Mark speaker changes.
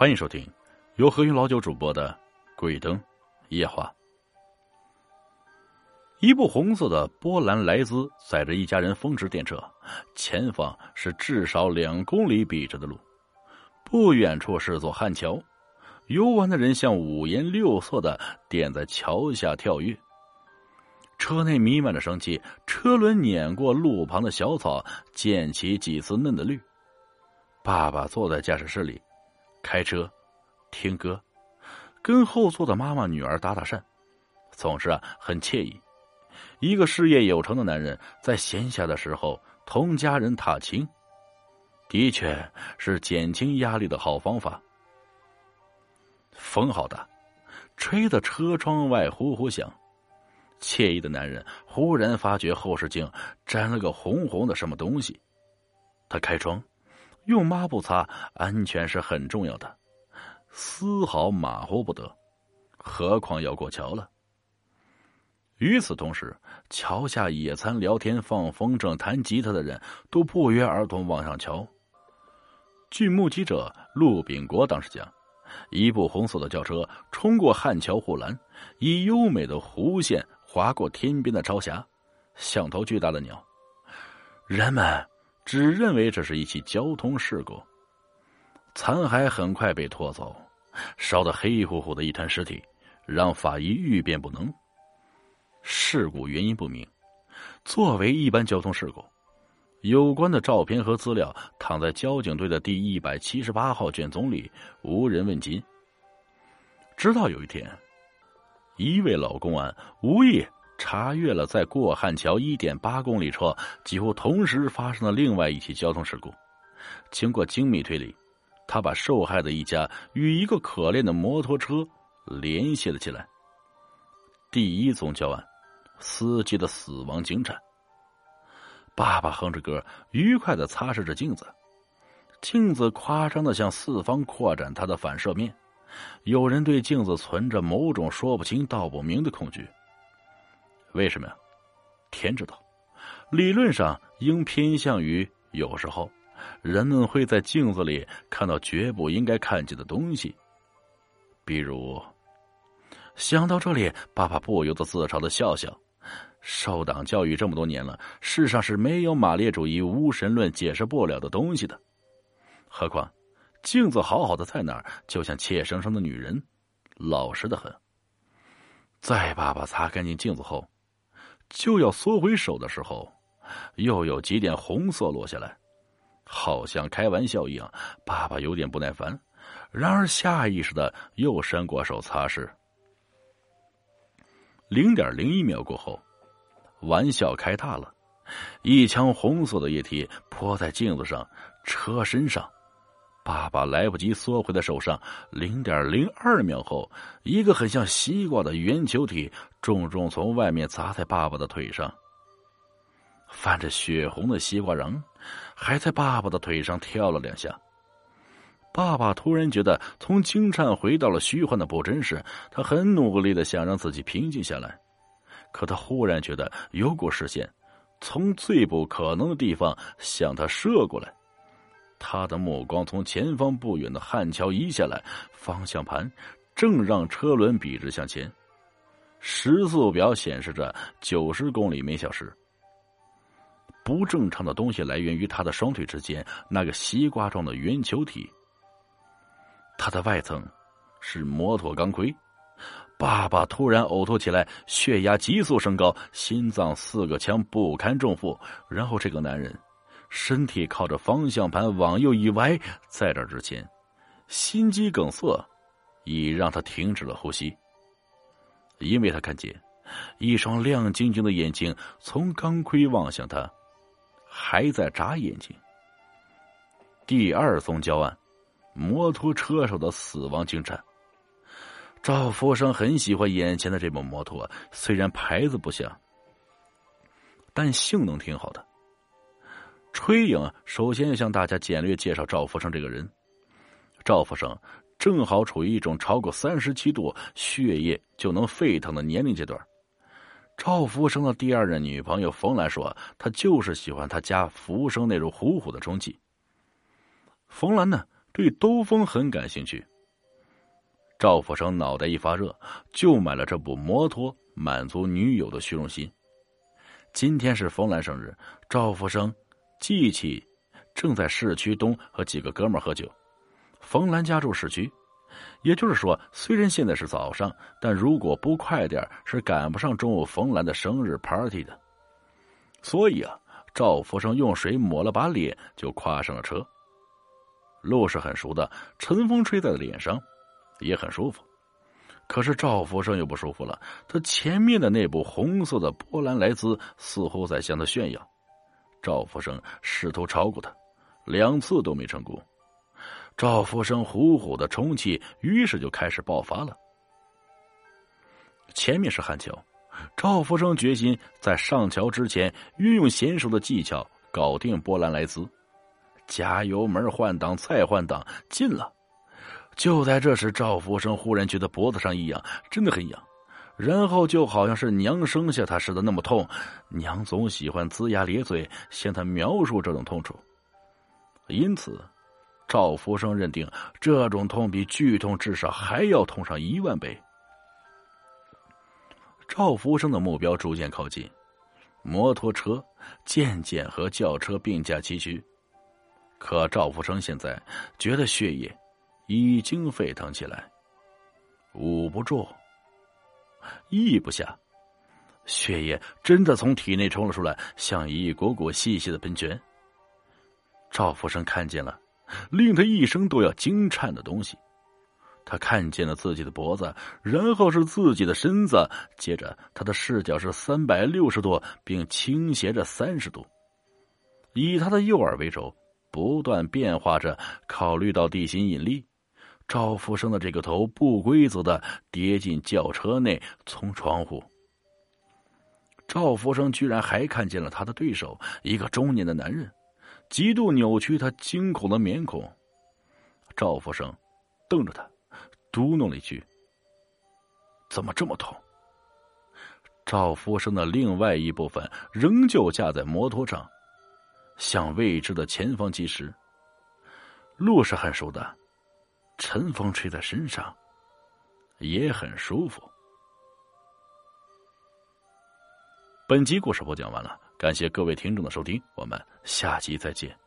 Speaker 1: 欢迎收听由何云老九主播的《鬼灯夜话》。一部红色的波兰莱兹载着一家人风驰电掣，前方是至少两公里笔直的路，不远处是座汉桥，游玩的人像五颜六色的点在桥下跳跃。车内弥漫着生气，车轮碾过路旁的小草，溅起几丝嫩的绿。爸爸坐在驾驶室里，开车，听歌，跟后座的妈妈、女儿打打讪，总是啊很惬意。一个事业有成的男人在闲暇的时候同家人踏青，的确是减轻压力的好方法。风好大，吹得车窗外呼呼响。惬意的男人忽然发觉后视镜沾了个红红的什么东西，他开窗，用抹布擦，安全是很重要的，丝毫马虎不得，何况要过桥了。与此同时，桥下野餐、聊天、放风筝、弹吉他的人都不约而同望上桥。据目击者陆炳国当时讲。一部红色的轿车冲过汉桥护栏，以优美的弧线划过天边的朝霞，像头巨大的鸟。人们只认为这是一起交通事故。残骸很快被拖走，烧得黑乎乎的一滩尸体，让法医欲辨不能。事故原因不明。作为一般交通事故。有关的照片和资料躺在交警队的第一百七十八号卷宗里，无人问津。直到有一天，一位老公安无意查阅了在过汉桥一点八公里处几乎同时发生的另外一起交通事故。经过精密推理，他把受害的一家与一个可怜的摩托车联系了起来。第一宗交案，司机的死亡惊惨。爸爸哼着歌，愉快的擦拭着镜子，镜子夸张的向四方扩展它的反射面。有人对镜子存着某种说不清道不明的恐惧。为什么呀？天知道。理论上应偏向于有时候，人们会在镜子里看到绝不应该看见的东西，比如……想到这里，爸爸不由得自嘲的笑笑。受党教育这么多年了，世上是没有马列主义无神论解释不了的东西的。何况，镜子好好的在那儿，就像怯生生的女人，老实的很。在爸爸擦干净镜子后，就要缩回手的时候，又有几点红色落下来，好像开玩笑一样。爸爸有点不耐烦，然而下意识的又伸过手擦拭。零点零一秒过后。玩笑开大了，一腔红色的液体泼在镜子上、车身上。爸爸来不及缩回的手上，零点零二秒后，一个很像西瓜的圆球体重重从外面砸在爸爸的腿上。泛着血红的西瓜瓤还在爸爸的腿上跳了两下。爸爸突然觉得从惊颤回到了虚幻的不真实，他很努力的想让自己平静下来。可他忽然觉得有股视线从最不可能的地方向他射过来，他的目光从前方不远的汉桥移下来，方向盘正让车轮笔直向前，时速表显示着九十公里每小时。不正常的东西来源于他的双腿之间那个西瓜状的圆球体，它的外层是摩托钢盔。爸爸突然呕吐起来，血压急速升高，心脏四个腔不堪重负。然后这个男人，身体靠着方向盘往右一歪，在这之前，心肌梗塞已让他停止了呼吸。因为他看见一双亮晶晶的眼睛从钢盔望向他，还在眨眼睛。第二宗教案，摩托车手的死亡惊惨。赵福生很喜欢眼前的这部摩托，虽然牌子不像，但性能挺好的。吹影首先要向大家简略介绍赵福生这个人。赵福生正好处于一种超过三十七度血液就能沸腾的年龄阶段。赵福生的第二任女朋友冯兰说，他就是喜欢他家福生那种虎虎的中气。冯兰呢，对兜风很感兴趣。赵福生脑袋一发热，就买了这部摩托，满足女友的虚荣心。今天是冯兰生日，赵福生记起正在市区东和几个哥们喝酒。冯兰家住市区，也就是说，虽然现在是早上，但如果不快点是赶不上中午冯兰的生日 party 的。所以啊，赵福生用水抹了把脸，就跨上了车。路是很熟的，晨风吹在脸上，也很舒服。可是赵福生又不舒服了，他前面的那部红色的波兰莱兹似乎在向他炫耀。赵福生试图超过他，两次都没成功。赵福生呼呼的充气，于是就开始爆发了。前面是汉桥，赵福生决心在上桥之前运用娴熟的技巧搞定波兰莱兹。加油门换挡，再换挡，进了。就在这时，赵福生忽然觉得脖子上一痒，真的很痒，然后就好像是娘生下他似的那么痛。娘总喜欢龇牙咧嘴向他描述这种痛楚，因此，赵福生认定这种痛比剧痛至少还要痛上一万倍。赵福生的目标逐渐靠近，摩托车渐渐和轿车并驾齐驱。可赵福生现在觉得血液已经沸腾起来，捂不住，抑不下，血液真的从体内冲了出来，像一股股细细的喷泉。赵福生看见了令他一生都要惊颤的东西，他看见了自己的脖子，然后是自己的身子，接着他的视角是三百六十度，并倾斜着三十度，以他的右耳为轴。不断变化着，考虑到地心引力，赵福生的这个头不规则的跌进轿车内，从窗户。赵福生居然还看见了他的对手，一个中年的男人，极度扭曲他惊恐的面孔。赵福生瞪着他，嘟哝了一句：“怎么这么痛？”赵福生的另外一部分仍旧架在摩托上。向未知的前方疾驰，路是很熟的，晨风吹在身上，也很舒服。本集故事播讲完了，感谢各位听众的收听，我们下集再见。